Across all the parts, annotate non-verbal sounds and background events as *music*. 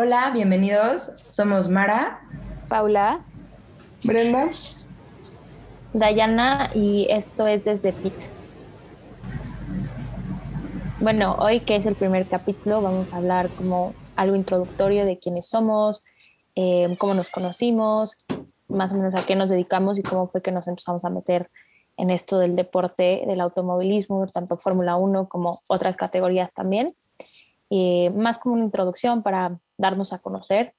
Hola, bienvenidos. Somos Mara, Paula, Brenda, Dayana y esto es desde PIT. Bueno, hoy que es el primer capítulo vamos a hablar como algo introductorio de quiénes somos, eh, cómo nos conocimos, más o menos a qué nos dedicamos y cómo fue que nos empezamos a meter en esto del deporte, del automovilismo, tanto Fórmula 1 como otras categorías también. Y más como una introducción para darnos a conocer.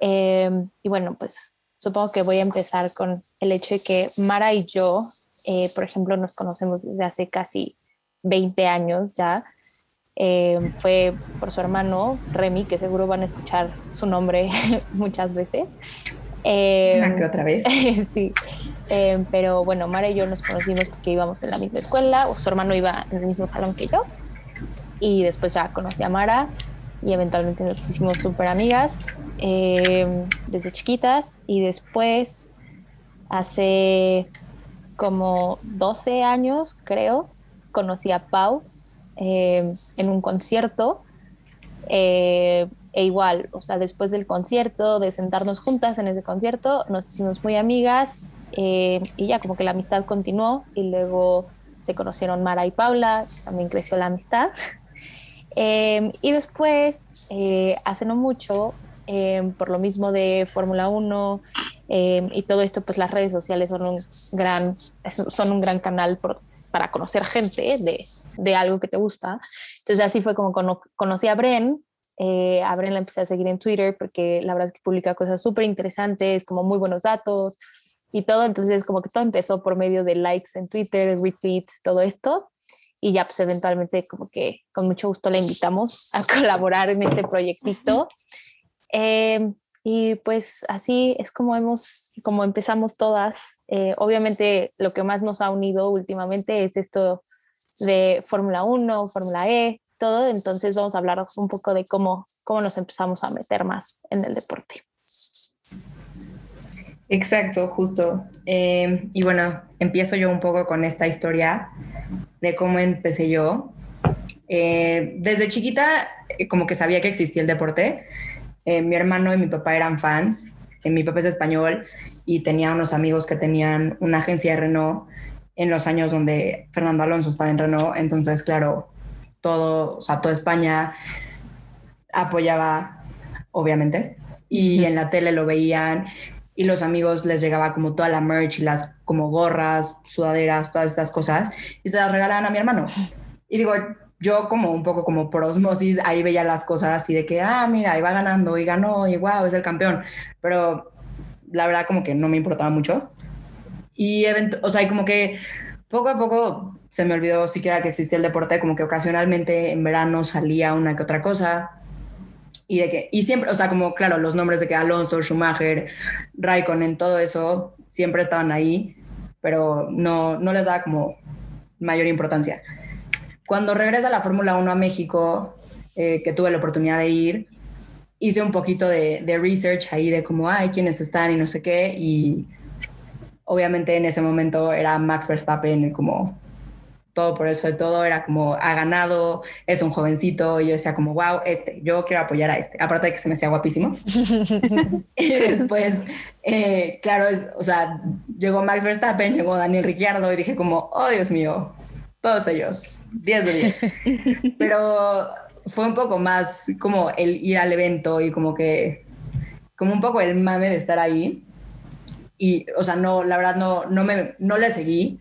Eh, y bueno, pues supongo que voy a empezar con el hecho de que Mara y yo, eh, por ejemplo, nos conocemos desde hace casi 20 años ya. Eh, fue por su hermano Remy, que seguro van a escuchar su nombre *laughs* muchas veces. Eh, que otra vez. *laughs* sí, eh, pero bueno, Mara y yo nos conocimos porque íbamos en la misma escuela, o su hermano iba en el mismo salón que yo, y después ya conocí a Mara y eventualmente nos hicimos súper amigas eh, desde chiquitas y después hace como 12 años, creo, conocí a Pau eh, en un concierto. Eh, e igual, o sea, después del concierto, de sentarnos juntas en ese concierto, nos hicimos muy amigas eh, y ya como que la amistad continuó y luego se conocieron Mara y Paula, también creció la amistad. Eh, y después, eh, hace no mucho, eh, por lo mismo de Fórmula 1 eh, y todo esto, pues las redes sociales son un gran, son un gran canal por, para conocer gente de, de, algo que te gusta. Entonces así fue como cono conocí a Bren. Eh, a Bren la empecé a seguir en Twitter porque la verdad es que publica cosas súper interesantes, como muy buenos datos y todo. Entonces como que todo empezó por medio de likes en Twitter, retweets, todo esto y ya pues eventualmente como que con mucho gusto le invitamos a *laughs* colaborar en este proyectito. Eh, y pues así es como hemos, como empezamos todas. Eh, obviamente lo que más nos ha unido últimamente es esto de Fórmula 1, Fórmula E, todo. Entonces vamos a hablar un poco de cómo, cómo nos empezamos a meter más en el deporte. Exacto, justo. Eh, y bueno, empiezo yo un poco con esta historia de cómo empecé yo. Eh, desde chiquita, eh, como que sabía que existía el deporte. Eh, mi hermano y mi papá eran fans. Eh, mi papá es español y tenía unos amigos que tenían una agencia de Renault en los años donde Fernando Alonso estaba en Renault. Entonces, claro, todo, o sea, toda España apoyaba, obviamente. Y en la tele lo veían y los amigos les llegaba como toda la merch y las como gorras, sudaderas, todas estas cosas y se las regalaban a mi hermano. Y digo, yo como un poco como por osmosis ahí veía las cosas y de que, ah, mira, va ganando y ganó y wow, es el campeón. Pero la verdad como que no me importaba mucho. Y, o sea, como que poco a poco se me olvidó siquiera que existía el deporte, como que ocasionalmente en verano salía una que otra cosa, y de que, y siempre, o sea, como claro, los nombres de que Alonso, Schumacher, Raikkonen, todo eso siempre estaban ahí, pero no, no les daba como mayor importancia. Cuando regresa la Fórmula 1 a México, eh, que tuve la oportunidad de ir, hice un poquito de, research ahí de cómo, hay quiénes están y no sé qué, y obviamente en ese momento era Max Verstappen como todo por eso de todo, era como ha ganado, es un jovencito, y yo decía como, wow, este, yo quiero apoyar a este, aparte de que se me hacía guapísimo. *laughs* y después, eh, claro, es, o sea, llegó Max Verstappen, llegó Daniel Ricciardo y dije como, oh Dios mío, todos ellos, 10 de 10. Pero fue un poco más como el ir al evento y como que, como un poco el mame de estar ahí. Y, o sea, no, la verdad no, no, me, no le seguí,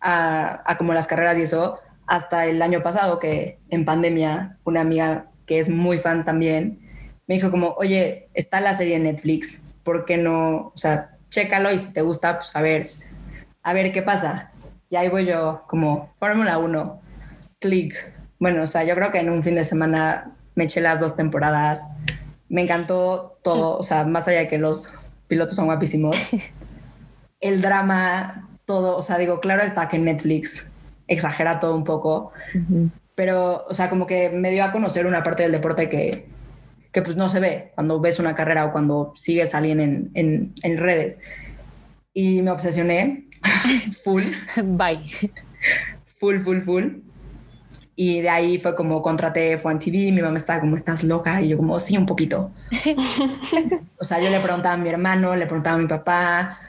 a, a, como las carreras y eso hasta el año pasado que en pandemia una amiga que es muy fan también me dijo como, oye, está la serie en Netflix, ¿por qué no? O sea, chécalo y si te gusta, pues a ver, a ver qué pasa. Y ahí voy yo como Fórmula 1, click. Bueno, o sea, yo creo que en un fin de semana me eché las dos temporadas. Me encantó todo, o sea, más allá de que los pilotos son guapísimos. *laughs* El drama, todo, o sea, digo, claro está que Netflix exagera todo un poco, uh -huh. pero, o sea, como que me dio a conocer una parte del deporte que, que pues no se ve cuando ves una carrera o cuando sigues a alguien en, en, en redes. Y me obsesioné *laughs* full. Bye. Full, full, full. Y de ahí fue como contraté Fue en TV, mi mamá estaba como, ¿estás loca? Y yo como, sí, un poquito. *laughs* o sea, yo le preguntaba a mi hermano, le preguntaba a mi papá.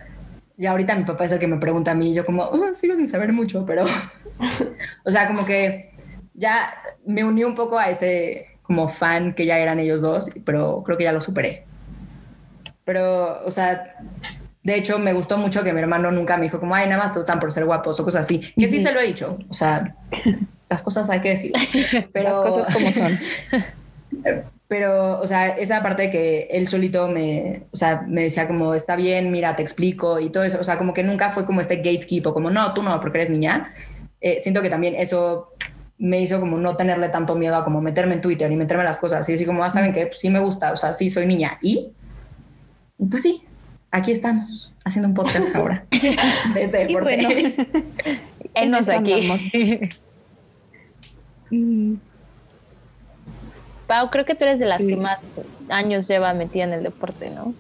Y ahorita mi papá es el que me pregunta a mí. Y yo como, oh, sigo sin saber mucho, pero... *laughs* o sea, como que ya me uní un poco a ese como fan que ya eran ellos dos, pero creo que ya lo superé. Pero, o sea, de hecho, me gustó mucho que mi hermano nunca me dijo como, ay, nada más te gustan por ser guapos o cosas así. Que sí se lo he dicho. O sea, *laughs* las cosas hay que decir. Pero, las cosas como son. *laughs* Pero, o sea, esa parte de que él solito me, o sea, me decía como, está bien, mira, te explico y todo eso. O sea, como que nunca fue como este gatekeep o como, no, tú no, porque eres niña. Eh, siento que también eso me hizo como no tenerle tanto miedo a como meterme en Twitter y meterme las cosas. Y así como, ah, saben que pues, sí me gusta, o sea, sí soy niña. Y, pues sí, aquí estamos, haciendo un podcast ahora, *laughs* de este deporte. Bueno, *laughs* aquí. *laughs* Pau, creo que tú eres de las que más años lleva metida en el deporte, ¿no?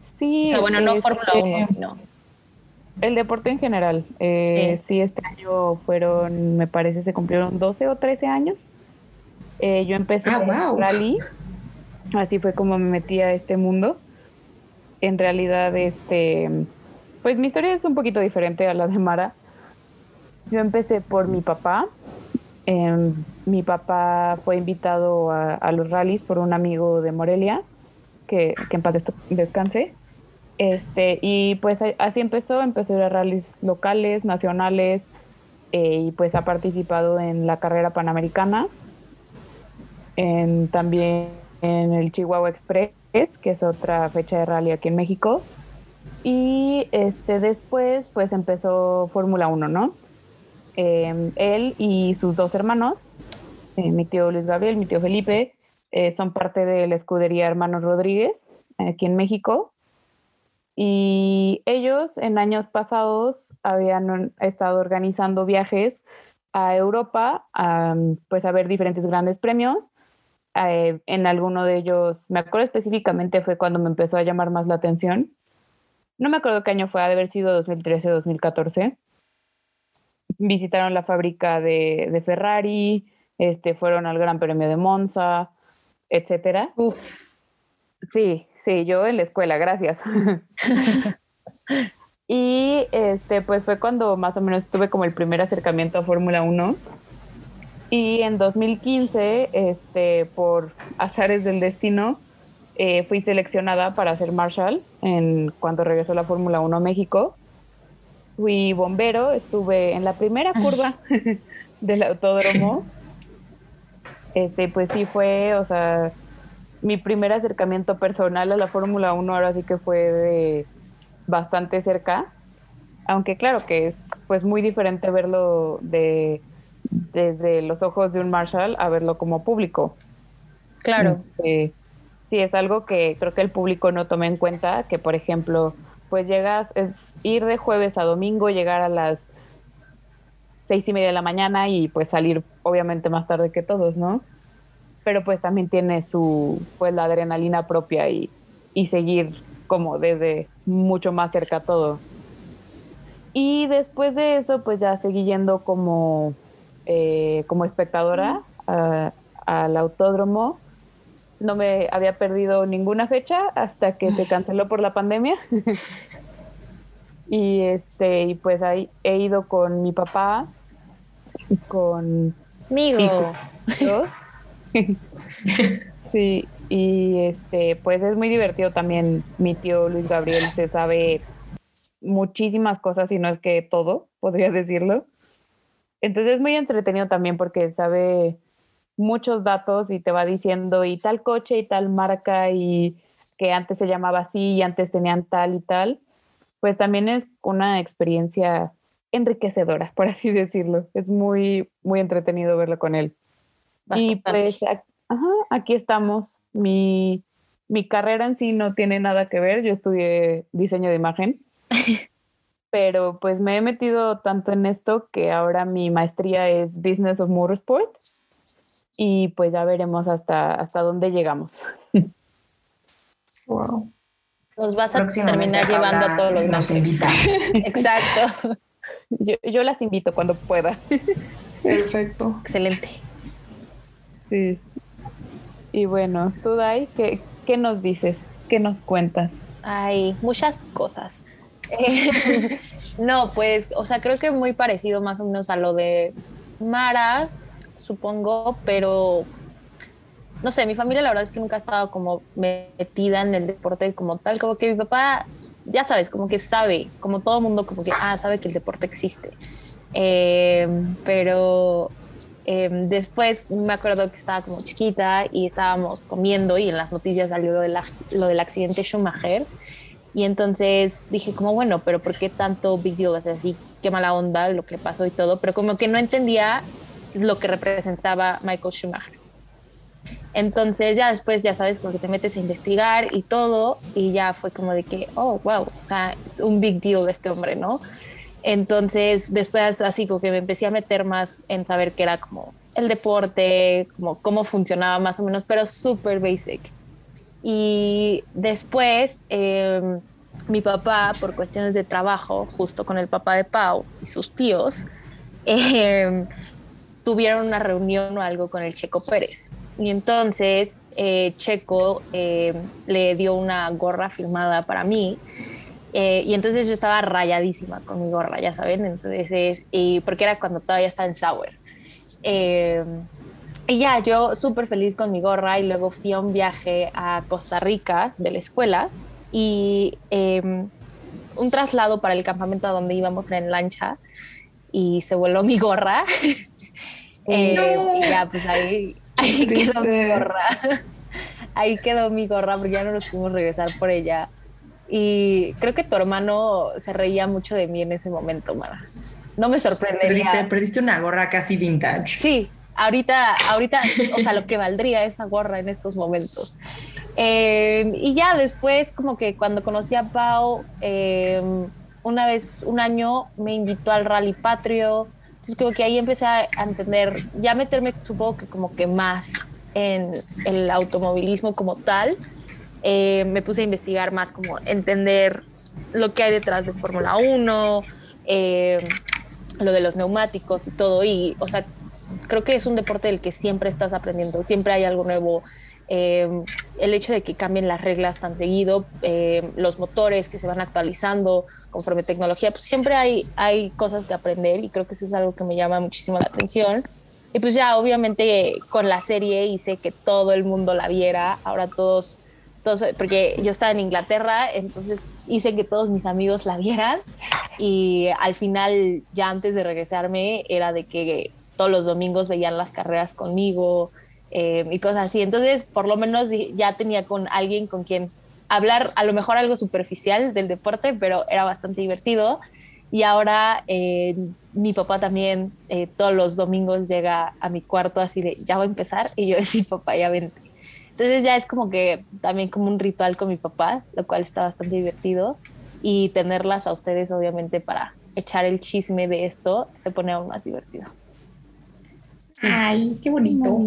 Sí. O sea, bueno, no Fórmula 1, sino... El deporte en general. Eh, sí. este año fueron, me parece, se cumplieron 12 o 13 años. Eh, yo empecé ah, wow. rally, así fue como me metí a este mundo. En realidad, este, pues mi historia es un poquito diferente a la de Mara. Yo empecé por mi papá. Em, mi papá fue invitado a, los rallies por un amigo de Morelia, que, en paz descanse. Este, y pues así empezó, empezó a ir a rallies locales, nacionales, eh, y pues ha participado en la carrera panamericana, también en el Chihuahua Express, que es otra fecha de rally aquí en México. Y este, después pues empezó Fórmula 1, ¿no? Em, él y sus dos hermanos, eh, mi tío Luis Gabriel, mi tío Felipe, eh, son parte de la escudería Hermanos Rodríguez aquí en México y ellos en años pasados habían estado organizando viajes a Europa, a, pues a ver diferentes grandes premios. Eh, en alguno de ellos, me acuerdo específicamente fue cuando me empezó a llamar más la atención. No me acuerdo qué año fue, ha de haber sido 2013 2014. Visitaron la fábrica de, de Ferrari, este, fueron al Gran Premio de Monza, etcétera. Uf. Sí, sí, yo en la escuela, gracias. *laughs* y este, pues fue cuando más o menos tuve como el primer acercamiento a Fórmula 1. Y en 2015, este, por azares del destino, eh, fui seleccionada para ser Marshall en cuando regresó la Fórmula 1 a México. Fui bombero, estuve en la primera curva *laughs* del autódromo. Este, pues sí fue, o sea, mi primer acercamiento personal a la Fórmula 1 ahora sí que fue de bastante cerca, aunque claro que es pues muy diferente verlo de desde los ojos de un Marshall a verlo como público. Claro. Este, sí, es algo que creo que el público no toma en cuenta, que por ejemplo, pues llegas, es ir de jueves a domingo, llegar a las seis y media de la mañana y pues salir obviamente más tarde que todos, ¿no? pero pues también tiene su, pues la adrenalina propia y, y seguir como desde mucho más cerca todo. Y después de eso, pues ya seguí yendo como, eh, como espectadora al autódromo. No me había perdido ninguna fecha hasta que se canceló por la pandemia. *laughs* y este, y pues ahí he ido con mi papá, con Migo. *laughs* sí, y este, pues es muy divertido también. Mi tío Luis Gabriel se sabe muchísimas cosas y no es que todo, podría decirlo. Entonces es muy entretenido también porque sabe muchos datos y te va diciendo y tal coche y tal marca y que antes se llamaba así y antes tenían tal y tal. Pues también es una experiencia enriquecedora, por así decirlo. Es muy, muy entretenido verlo con él. Y pues aquí estamos. Mi, mi carrera en sí no tiene nada que ver. Yo estudié diseño de imagen. *laughs* pero pues me he metido tanto en esto que ahora mi maestría es Business of Motorsport y pues ya veremos hasta, hasta dónde llegamos. *laughs* Wow. Nos vas a terminar llevando a todos los nos invita. *laughs* Exacto. *laughs* Yo, yo, las invito cuando pueda. Perfecto. Excelente. Sí. Y bueno, tú, Dai, ¿qué, ¿qué nos dices? ¿Qué nos cuentas? Hay muchas cosas. Eh, no, pues, o sea, creo que muy parecido más o menos a lo de Mara, supongo, pero no sé, mi familia la verdad es que nunca ha estado como metida en el deporte como tal, como que mi papá, ya sabes, como que sabe, como todo mundo, como que, ah, sabe que el deporte existe. Eh, pero eh, después me acuerdo que estaba como chiquita y estábamos comiendo y en las noticias salió lo, de la, lo del accidente Schumacher. Y entonces dije como, bueno, pero ¿por qué tanto big deal? O sea, así, qué mala onda lo que pasó y todo, pero como que no entendía lo que representaba Michael Schumacher. Entonces ya después, ya sabes, porque te metes a investigar y todo, y ya fue como de que, oh, wow, o sea, es un big deal este hombre, ¿no? Entonces después así como que me empecé a meter más en saber qué era como el deporte, como cómo funcionaba más o menos, pero súper basic. Y después em, mi papá, por cuestiones de trabajo, justo con el papá de Pau y sus tíos, *laughs* eh, tuvieron una reunión o algo con el Checo Pérez. Y entonces eh, Checo eh, le dio una gorra firmada para mí. Eh, y entonces yo estaba rayadísima con mi gorra, ya saben. Entonces, y porque era cuando todavía estaba en Sauer. y ya, yo súper feliz con mi gorra. Y luego fui a un viaje a Costa Rica de la escuela. Y em, un traslado para el campamento a donde íbamos en lancha. Y se voló mi gorra. *laughs* y ya, pues ahí *laughs* Ahí quedó mi gorra. Ahí quedó mi gorra porque ya no nos pudimos regresar por ella. Y creo que tu hermano se reía mucho de mí en ese momento, Mara. No me sorprendería. Perdiste, una gorra casi vintage. Sí, ahorita, ahorita, o sea, lo que valdría esa gorra en estos momentos. Eh, y ya después, como que cuando conocí a Pau, eh, una vez, un año, me invitó al Rally Patrio entonces como que ahí empecé a entender, ya meterme supongo que como que más en el automovilismo como tal. Eh, me puse a investigar más como entender lo que hay detrás de Fórmula 1, eh, lo de los neumáticos y todo. Y, o sea, creo que es un deporte del que siempre estás aprendiendo, siempre hay algo nuevo, eh, el hecho de que cambien las reglas tan seguido, eh, los motores que se van actualizando conforme tecnología, pues siempre hay, hay cosas que aprender y creo que eso es algo que me llama muchísimo la atención. Y pues ya obviamente con la serie hice que todo el mundo la viera, ahora todos, todos, porque yo estaba en Inglaterra, entonces hice que todos mis amigos la vieran y al final ya antes de regresarme era de que todos los domingos veían las carreras conmigo, eh, y cosas así. Entonces, por lo menos ya tenía con alguien con quien hablar, a lo mejor algo superficial del deporte, pero era bastante divertido. Y ahora eh, mi papá también eh, todos los domingos llega a mi cuarto así de, ya va a empezar. Y yo *laughs* decía, papá, ya vente. Entonces ya es como que también como un ritual con mi papá, lo cual está bastante divertido. Y tenerlas a ustedes, obviamente, para echar el chisme de esto, se pone aún más divertido. Ay, qué bonito. *laughs*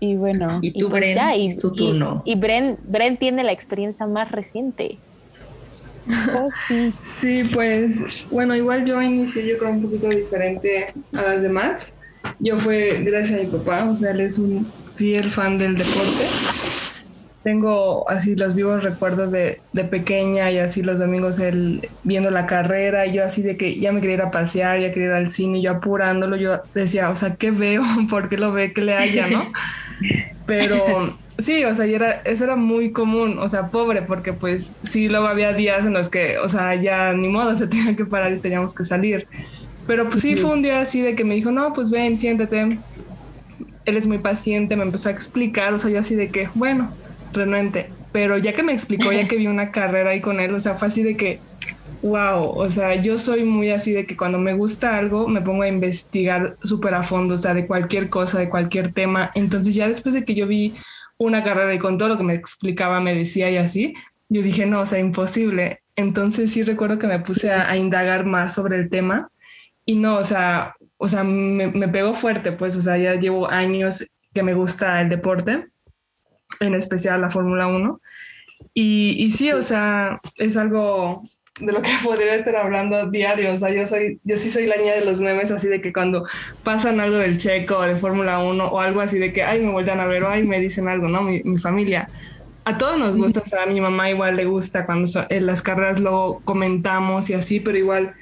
y bueno. Y tú, pues Bren, y, es tu turno. Y, Bren, Bren, tiene la experiencia más reciente. Oh, sí. sí, pues, bueno, igual yo inicié yo con un poquito diferente a las demás. Yo fue gracias a mi papá, o sea, él es un fiel fan del deporte tengo así los vivos recuerdos de, de, pequeña y así los domingos él viendo la carrera, y yo así de que ya me quería ir a pasear, ya quería ir al cine, yo apurándolo, yo decía, o sea, ¿qué veo? *laughs* ¿Por qué lo ve? ¿Qué le haya? ¿No? *laughs* Pero sí, o sea, era, eso era muy común, o sea, pobre, porque pues sí, luego había días en los que, o sea, ya ni modo, *laughs* se tenía que parar y teníamos que salir. Pero pues sí, fue un día así de que me dijo, no, pues ven, siéntate. Él es muy paciente, me empezó a explicar, o sea, yo así de que, bueno, renuente. Pero ya que me explicó, ya que vi una *laughs* carrera ahí con él, o sea, fue así de que, wow, o sea, yo soy muy así de que cuando me gusta algo me pongo a investigar súper a fondo, o sea, de cualquier cosa, de cualquier tema. Entonces ya después de que yo vi una carrera y con todo lo que me explicaba, me decía y así, yo dije, no, o sea, imposible. Entonces sí recuerdo que me puse a, indagar más sobre el tema y no, o sea, o sea, me, me pegó fuerte, pues, o sea, ya llevo años que me gusta el deporte en especial la Fórmula 1. Y, y, sí, o sea, es algo de lo que *laughs* podría estar hablando diario. O sea, yo soy, yo sí soy la niña de los memes, así de que cuando pasan algo del checo de Fórmula 1 o algo así de que, ay, me vuelven a ver o ay, me dicen algo, ¿no? Mi, mi familia. A todos nos gusta, o sea, a mi mamá igual le gusta cuando en las carreras lo comentamos y así, pero igual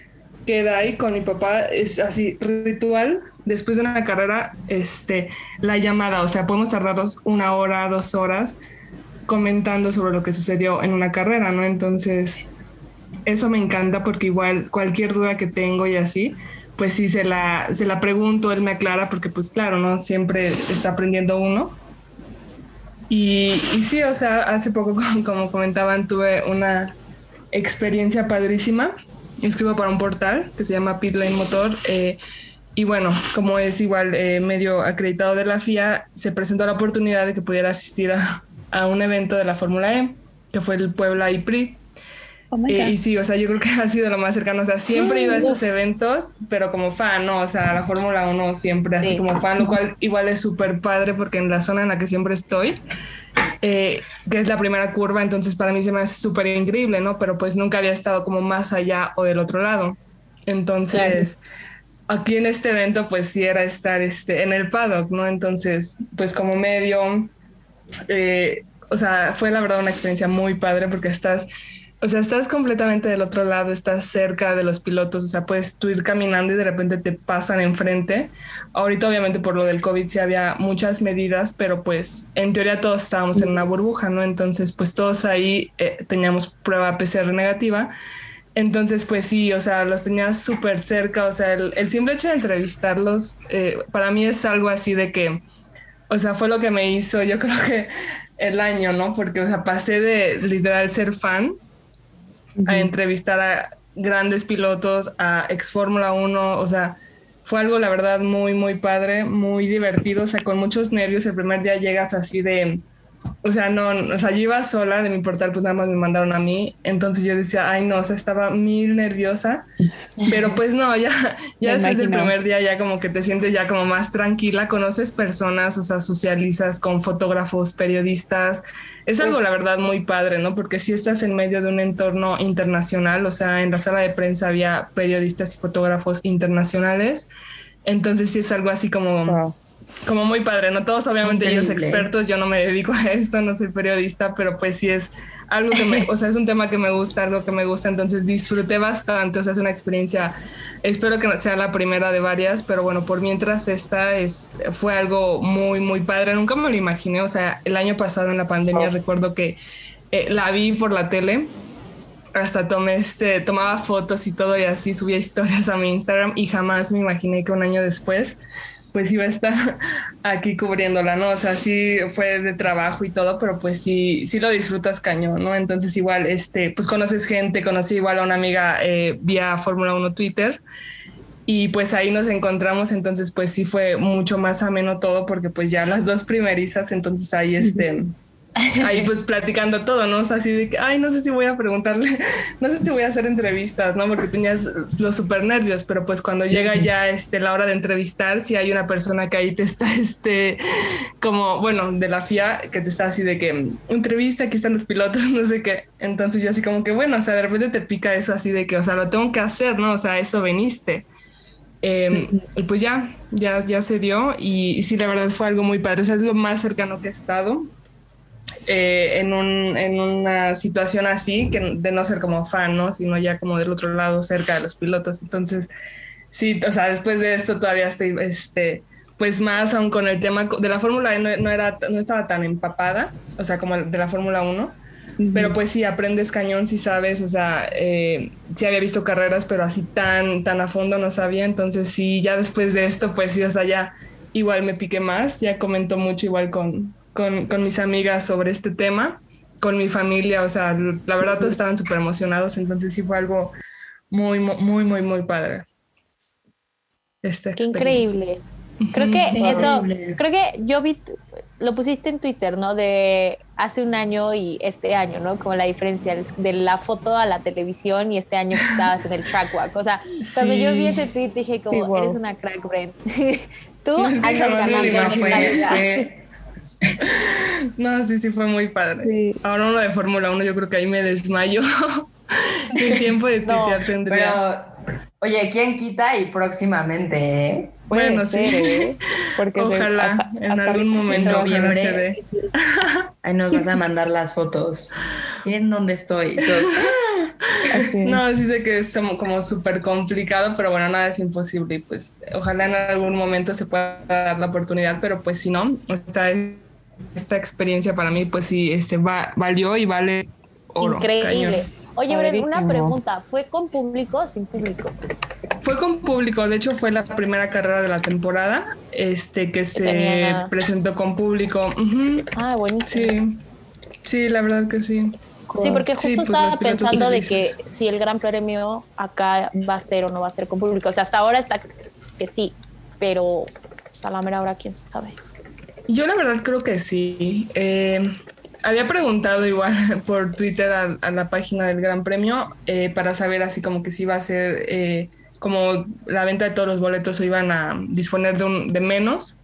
queda ahí con mi papá, es así, ritual, después de una carrera, este, la llamada, o sea, podemos tardarnos una hora, dos horas comentando sobre lo que sucedió en una carrera, ¿no? Entonces, eso me encanta porque igual cualquier duda que tengo y así, pues sí se la, se la pregunto, él me aclara porque pues claro, ¿no? Siempre está aprendiendo uno. Y, y sí, o sea, hace poco, *laughs* como comentaban, tuve una experiencia padrísima escribo para un portal que se llama Pitlane Motor. Eh, y bueno, como es igual eh, medio acreditado de la FIA, se presentó la oportunidad de que pudiera asistir a, a un evento de la Fórmula E, que fue el Puebla IPRI. Oh eh, y sí, o sea, yo creo que ha sido lo más cercano. O sea, siempre he ido a esos *gasps* eventos, pero como fan, ¿no? O sea, la Fórmula 1 siempre así como fan, lo cual igual es súper padre porque en la zona en la que siempre estoy, eh, que es la primera curva, entonces para mí se me hace súper increíble, ¿no? Pero pues nunca había estado como más allá o del otro lado. Entonces, aquí en este evento pues sí era estar este, en el paddock, ¿no? Entonces, pues como medio, eh, o sea, fue la verdad una experiencia muy padre porque estás o sea, estás completamente del otro lado, estás cerca de los pilotos, o sea, puedes tú ir caminando y de repente te pasan enfrente. Ahorita obviamente por lo del COVID sí había muchas medidas, pero pues en teoría todos estábamos en una burbuja, ¿no? Entonces pues todos ahí eh, teníamos prueba PCR negativa. Entonces pues sí, o sea, los tenías súper cerca, o sea, el, simple hecho de entrevistarlos eh, para mí es algo así de que, o sea, fue lo que me hizo, yo creo que el año, ¿no? Porque, o sea, pasé de literal ser fan a entrevistar a grandes pilotos, a ex Fórmula 1, o sea, fue algo la verdad muy, muy padre, muy divertido, o sea, con muchos nervios. El primer día llegas así de, o sea, no, o sea, yo iba sola de mi portal, pues nada más me mandaron a mí, entonces yo decía, ay no, o sea, estaba mil nerviosa, pero pues no, ya, *laughs* ya después del primer día ya como que te sientes ya como más tranquila, conoces personas, o sea, socializas con fotógrafos, periodistas, es algo la verdad muy padre, ¿no? Porque si estás en medio de un entorno internacional, o sea, en la sala de prensa había periodistas y fotógrafos internacionales, entonces sí es algo así como como muy padre, ¿no? Todos obviamente ellos expertos, yo no me dedico a esto, no soy periodista, pero pues sí es algo que me, *laughs* o sea, es un tema que me gusta, algo que me gusta, entonces disfruté bastante, o sea, es una experiencia, espero que sea la primera de varias, pero bueno, por mientras esta es, fue algo muy, muy padre, nunca me lo imaginé, o sea, el año pasado en la pandemia recuerdo que eh, la vi por la tele, hasta tomé este, tomaba fotos y todo y así subía historias a mi Instagram y jamás me imaginé que un año después pues iba a estar *laughs* aquí cubriéndola, ¿no? O sea, sí fue de trabajo y todo, pero pues sí, sí lo disfrutas cañón, ¿no? Entonces igual, este, pues conoces gente, conocí igual a una amiga eh, vía Fórmula 1 Twitter y pues ahí nos encontramos, entonces pues sí fue mucho más ameno todo porque pues ya las dos primerizas, entonces ahí este ahí pues platicando todo, ¿no? O sea, así de que, ay, no sé si voy a preguntarle, *laughs* no sé si voy a hacer entrevistas, ¿no? Porque tenías los super nervios, pero pues cuando llega ya este, la hora de entrevistar, si hay una persona que ahí te está, *laughs* este, como, bueno, de la FIA, que te está así de que, entrevista, aquí están los pilotos, *laughs* no sé qué. Entonces yo así como que, bueno, o sea, de repente te pica eso así de que, o sea, lo tengo que hacer, ¿no? O sea, eso veniste. Em, y pues ya, ya, ya se dio y, y sí, la verdad fue algo muy padre, o sea, es lo más cercano que he estado eh, en, un, en, una situación así, que de no ser como fan, ¿no? Sino ya como del otro lado, cerca de los pilotos. Entonces, sí, o sea, después de esto todavía estoy, este, pues más aún con el tema de la Fórmula E no, era, no estaba tan empapada, o sea, como de la Fórmula 1. Pero pues sí, aprendes cañón, si sabes, o sea, eh, sí había visto carreras, pero así tan, tan a fondo no sabía. Entonces sí, ya después de esto, pues sí, o sea, ya igual me piqué más, ya comentó mucho igual con, con, mis amigas sobre este tema, con mi familia, o sea, la verdad todos estaban súper emocionados, entonces sí fue algo muy, muy, muy, muy padre. Qué increíble. Creo que eso, creo que yo vi, lo pusiste en Twitter, ¿no? De hace un año y este año, ¿no? Como la diferencia de la foto a la televisión y este año que estabas en el track walk. O sea, cuando yo vi ese tweet dije como, eres una crack, Brent. *laughs* Tú andas ganando no, sí, sí fue muy padre. Ahora uno de Fórmula 1, yo creo que ahí me desmayo. *laughs* Ni tiempo de tuitear tendría. Pero, oye, ¿quién quita y próximamente? eh? Bueno, ser, sí. ¿eh? Porque se- Ojalá en algún momento noviembre. se dé. Ahí nos vas a *laughs* mandar las fotos. Miren dónde estoy. *laughs* No, sí sé que es como, como súper complicado, pero bueno, nada es imposible y pues ojalá en algún momento se pueda dar la oportunidad, pero pues si no, esta, esta experiencia para mí pues sí, este, va, valió y vale oro. Increíble. cañón. Oye, Bren, una pregunta. ¿Fue con público o sin público? Fue con público, de hecho fue la primera carrera de la temporada este, que se tenía- presentó con público. Ujú, Ah, buenísimo. Sí, sí, la verdad que sí. Sí, porque justo Sí, pues, estaba pensando de que si el Gran Premio acá va a ser o no va a ser con público. O sea, hasta ahora está que sí, pero a la mera hora quién sabe. Yo la verdad creo que sí. Eh, había preguntado igual *laughs* por Twitter a, a la página del Gran Premio eh, para saber así como que si iba a ser eh, como la venta de todos los boletos o iban a disponer de, un, de menos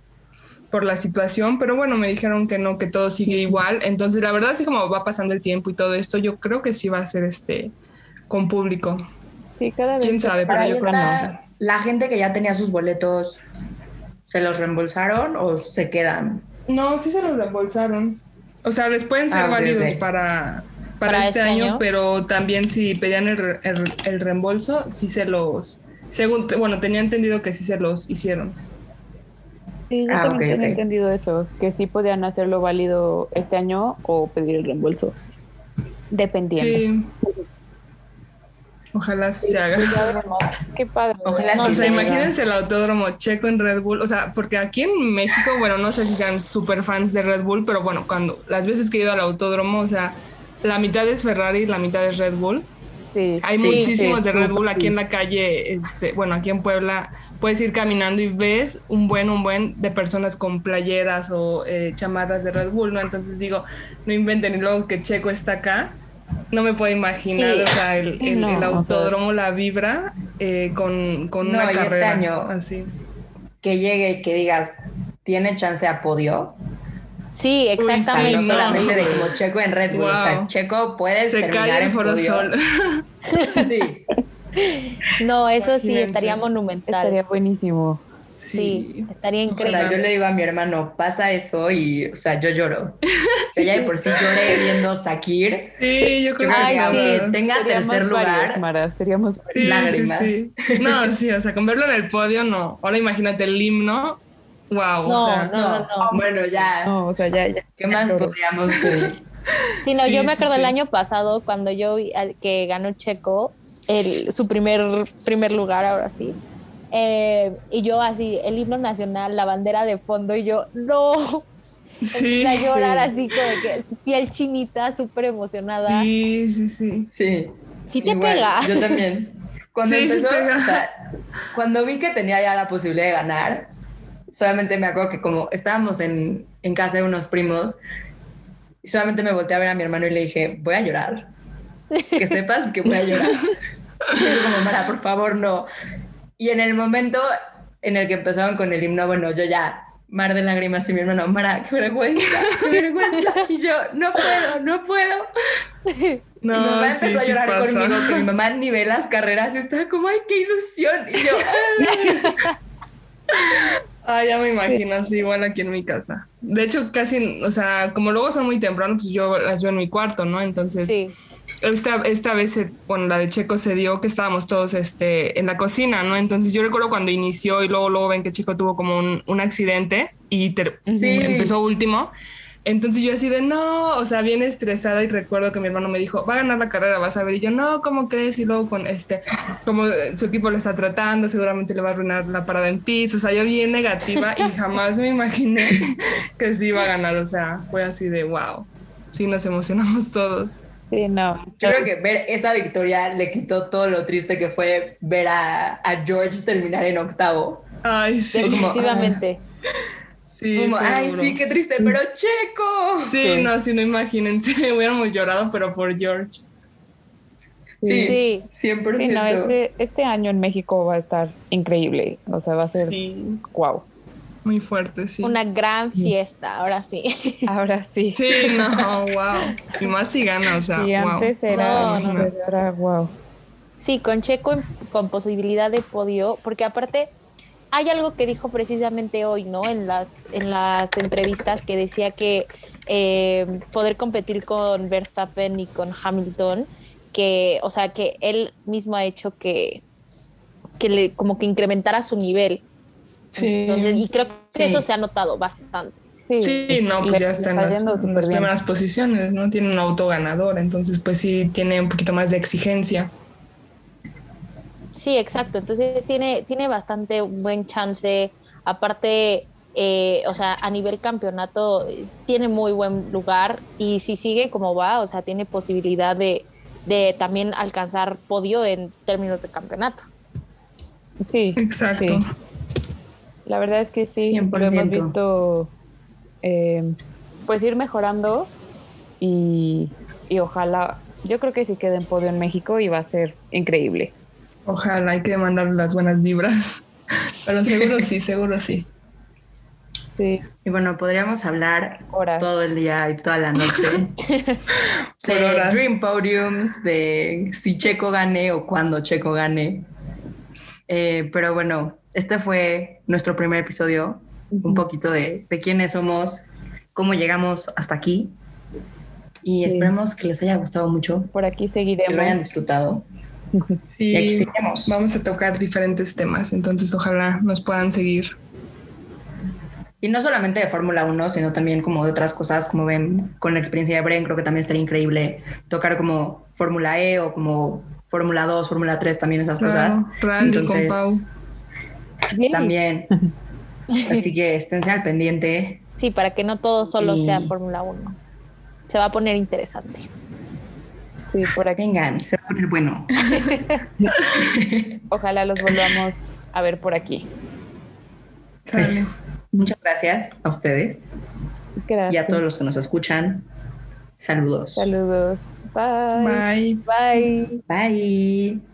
por la situación, pero bueno, me dijeron que no, que todo sigue igual. Entonces, la verdad, así como va pasando el tiempo y todo esto, yo creo que sí va a ser este con público. Sí, cada vez ¿Quién sabe? Pero yo creo que la gente que ya tenía sus boletos, ¿se los reembolsaron o se quedan? No, sí se los reembolsaron. O sea, les pueden ser Ah, válidos para, para, ¿Para este, este año, año? pero también si pedían el, re- el- el reembolso, sí se los... Según, bueno, tenía entendido que sí se los hicieron. Sí, yo Ah, también tenía entendido eso, que sí podían hacerlo válido este año o pedir el reembolso, dependiendo. Sí. Ojalá se haga. *laughs* Qué padre. Ojalá No, sí o sea, se imagínense el autódromo checo en Red Bull, o sea, porque aquí en México, bueno, no sé si sean súper fans de Red Bull, pero bueno, cuando las veces que he ido al autódromo, o sea, la mitad es Ferrari la mitad es Red Bull. Sí. Hay Sí, muchísimos sí, de Red. Bull aquí en la calle, este, bueno, aquí en Puebla, puedes ir caminando y ves un buen, un buen de personas con playeras o eh, chamarras de Red Bull, ¿no? Entonces digo, no inventen y luego que Checo está acá, no me puedo imaginar, Sí. o sea, el, el- No, el autódromo, la vibra eh, con, con No, una y este carrera año- así. Que llegue y que digas, ¿tiene chance a podio? Sí, O sea, exactamente. no no. solamente de como Checo en Red Bull, o sea, Wow. Checo puedes Se terminar cae el en podio. forosol. *laughs* Sí. No, eso sí, Imagínense. estaría monumental. Estaría buenísimo. Sí. estaría O increíble. sea, yo le digo a mi hermano, pasa eso y, o sea, yo lloro. O sea, ya de por sí lloré viendo Sakir. Sí, yo creo creo Ay, que sí. tenga Seríamos tercer varios, lugar, Mara, seríamos Sí, sí, lágrimas. sí. No, *laughs* sí, o sea, con verlo en el podio, no. Ahora imagínate el himno. Wow, No, o sea, no, no, no. bueno, ya, No, o sea, ya, ya. ¿qué más Lloro. podríamos pedir? Sí, no, Sí, yo me sí, acuerdo sí. el año pasado cuando yo vi al- que ganó Checo el, su primer, primer lugar, ahora sí. Eh, y yo así, el himno nacional, la bandera de fondo, y yo, no, *laughs* sí. empecé a llorar así como que piel chinita, súper emocionada. Sí, sí, sí. Sí. Sí te Igual, pega. Yo también. Cuando Sí, sí empezó, pega. o sea, cuando vi que tenía ya la posibilidad de ganar, solamente me acuerdo que como estábamos en, en casa de unos primos, y solamente me volteé a ver a mi hermano y le dije, voy a llorar. Que sepas que voy a llorar. *laughs* Y yo como, Mara, por favor, no. Y en el momento en el que empezaron con el himno, bueno, yo ya, mar de lágrimas, y mi hermano, Mara, qué vergüenza, qué vergüenza. *laughs* Y yo, no puedo, no puedo. *laughs* mi mamá sí, empezó a llorar conmigo, que mi *laughs* mamá ni ve las carreras y estaba como, ay, qué ilusión. Y yo, Ah, ya me imagino, así igual aquí en mi casa. De hecho, casi, o sea, como luego son muy temprano, pues yo las veo en mi cuarto, ¿no? Entonces, Sí, esta, esta vez, bueno, la de Checo se dio que estábamos todos este, en la cocina, ¿no? Entonces yo recuerdo cuando inició y luego, luego ven que Checo tuvo como un, un accidente y ter- Sí. empezó último. Entonces yo así de no, o sea, bien estresada y recuerdo que mi hermano me dijo, va a ganar la carrera, vas a ver. Y yo, no, ¿cómo crees? Y luego con este, como su equipo lo está tratando, seguramente le va a arruinar la parada en pits. O sea, yo bien negativa y jamás me imaginé *laughs* que sí iba a ganar. O sea, fue así de wow. Sí, nos emocionamos todos. Sí, no. yo creo que ver esa victoria le quitó todo lo triste que fue ver a, a George terminar en octavo. Ay, sí. como, definitivamente. Sí Como, fue ay, duro. sí, qué triste, pero Checo. Sí, Sí. no, sí, no imagínense, *laughs* hubiéramos llorado, pero por George. Sí, Sí. 100%. Sí, no, este, este año en México va a estar increíble. O sea, va a ser Sí. wow. muy fuerte, sí. Una gran fiesta, ahora sí. *laughs* Ahora sí. Sí, no, wow. Y más si gana, o sea, Y antes era, No, wow. Sí, con Checo en- con posibilidad de podio, porque aparte hay algo que dijo precisamente hoy, ¿no? En las, en las entrevistas que decía que eh, poder competir con Verstappen y con Hamilton, que, o sea, que él mismo ha hecho que, que le, como que incrementara su nivel. Sí. Entonces, y creo que Sí. eso se ha notado bastante. Sí, Sí, no, pues ya está en las, en primeras posiciones, ¿no? Tiene un auto ganador, entonces pues sí tiene un poquito más de exigencia. Sí, exacto. Entonces tiene, tiene bastante buen chance. Aparte, eh, o sea, a nivel campeonato tiene muy buen lugar y si sigue como va, o sea, tiene posibilidad de, de también alcanzar podio en términos de campeonato. Sí, Exacto. sí. La verdad es que sí, lo 100%. hemos visto eh, pues ir mejorando y, y ojalá, yo creo que si queda en podio en México y va a ser increíble. Ojalá hay que mandar las buenas vibras. *laughs* Pero seguro sí, seguro sí. Sí, Y bueno, podríamos hablar Horas. todo el día y toda la noche *laughs* de horas. Dream Podiums, de si Checo gane o cuando Checo gane. Eh, pero bueno, este fue nuestro primer episodio, un poquito de, de quiénes somos, cómo llegamos hasta aquí. Y Sí. esperemos que les haya gustado mucho, por aquí que lo hayan seguiremos. Disfrutado. Y aquí Sí, seguimos. vamos a tocar diferentes temas, entonces ojalá nos puedan seguir. Y no solamente de Fórmula 1, sino también como de otras cosas, como ven con la experiencia de Bren, creo que también estaría increíble tocar como Fórmula E o como Fórmula 2, Fórmula 3, también esas cosas. Claro, con también. *laughs* Así que esténse al pendiente. Sí, para que no todo solo Y- sea Fórmula 1. Se va a poner interesante. Sí, por aquí. Vengan, se va a poner bueno. *laughs* Ojalá los volvamos a ver por aquí. Pues, muchas gracias a ustedes y a todos los que nos escuchan. Saludos. Saludos. Bye. Bye. Bye. Bye.